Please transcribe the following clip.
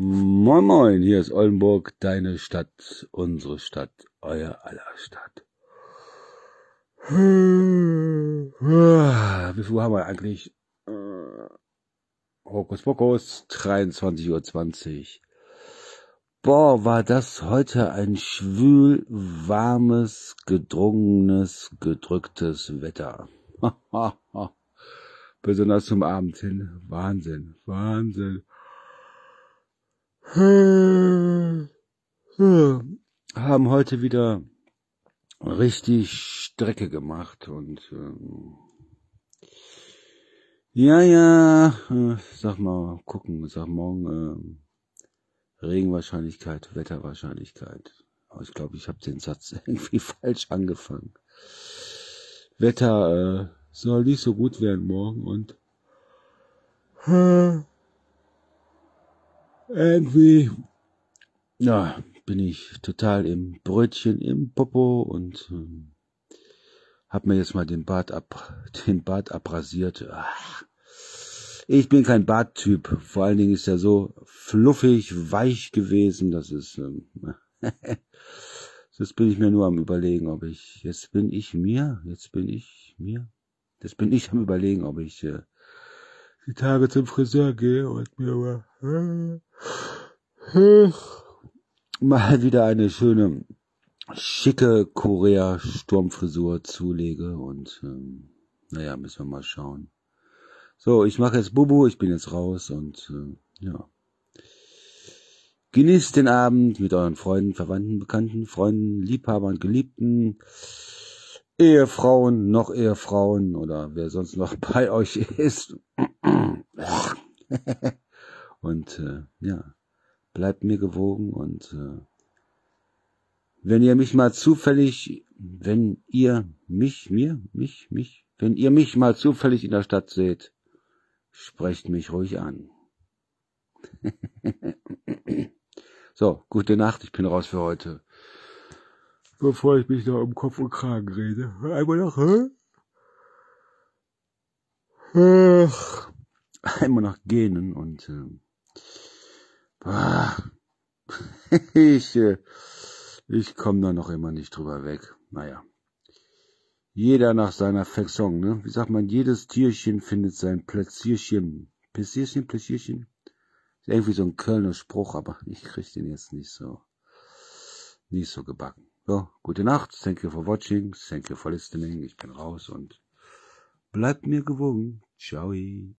Moin Moin, hier ist Oldenburg, deine Stadt, unsere Stadt, euer aller Stadt. Wie viel haben wir eigentlich? Hokus Pokus, 23.20 Uhr. Boah, war das heute ein schwül, warmes, gedrungenes, gedrücktes Wetter. Besonders zum Abend hin. Wahnsinn, Wahnsinn. Haben heute wieder richtig Strecke gemacht und ähm, ja, ja, äh, sag mal, gucken, sag morgen äh, Regenwahrscheinlichkeit, Wetterwahrscheinlichkeit. Aber ich glaube, ich habe den Satz irgendwie falsch angefangen. Wetter äh, soll nicht so gut werden morgen und äh, irgendwie, ja, bin ich total im Brötchen, im Popo und ähm, hab mir jetzt mal den Bart ab, den Bart abrasiert. Ich bin kein Barttyp. Vor allen Dingen ist er so fluffig, weich gewesen. Das ist, ähm, jetzt bin ich mir nur am überlegen, ob ich, jetzt bin ich mir, jetzt bin ich mir, jetzt bin ich am überlegen, ob ich äh, die Tage zum Friseur gehe und mir äh, mal wieder eine schöne, schicke Korea-Sturmfrisur zulege und ähm, naja, müssen wir mal schauen. So, ich mache jetzt Bubu, ich bin jetzt raus und äh, ja. Genießt den Abend mit euren Freunden, Verwandten, Bekannten, Freunden, Liebhabern, Geliebten. Ehefrauen, noch Ehefrauen oder wer sonst noch bei euch ist. und äh, ja, bleibt mir gewogen und äh, wenn ihr mich mal zufällig, wenn ihr mich, mir, mich, mich, wenn ihr mich mal zufällig in der Stadt seht, sprecht mich ruhig an. so, gute Nacht, ich bin raus für heute bevor ich mich noch um Kopf und Kragen rede. Einmal noch, hä? Ach, einmal noch gähnen und äh, ich, äh, ich komme da noch immer nicht drüber weg. Naja. Jeder nach seiner Fasson, ne? Wie sagt man, jedes Tierchen findet sein Plätzierchen. Plätzierchen, Plätzierchen? Ist irgendwie so ein Kölner Spruch, aber ich krieg den jetzt nicht so, nicht so gebacken. So, gute Nacht. Thank you for watching. Thank you for listening. Ich bin raus und bleibt mir gewogen. Ciao.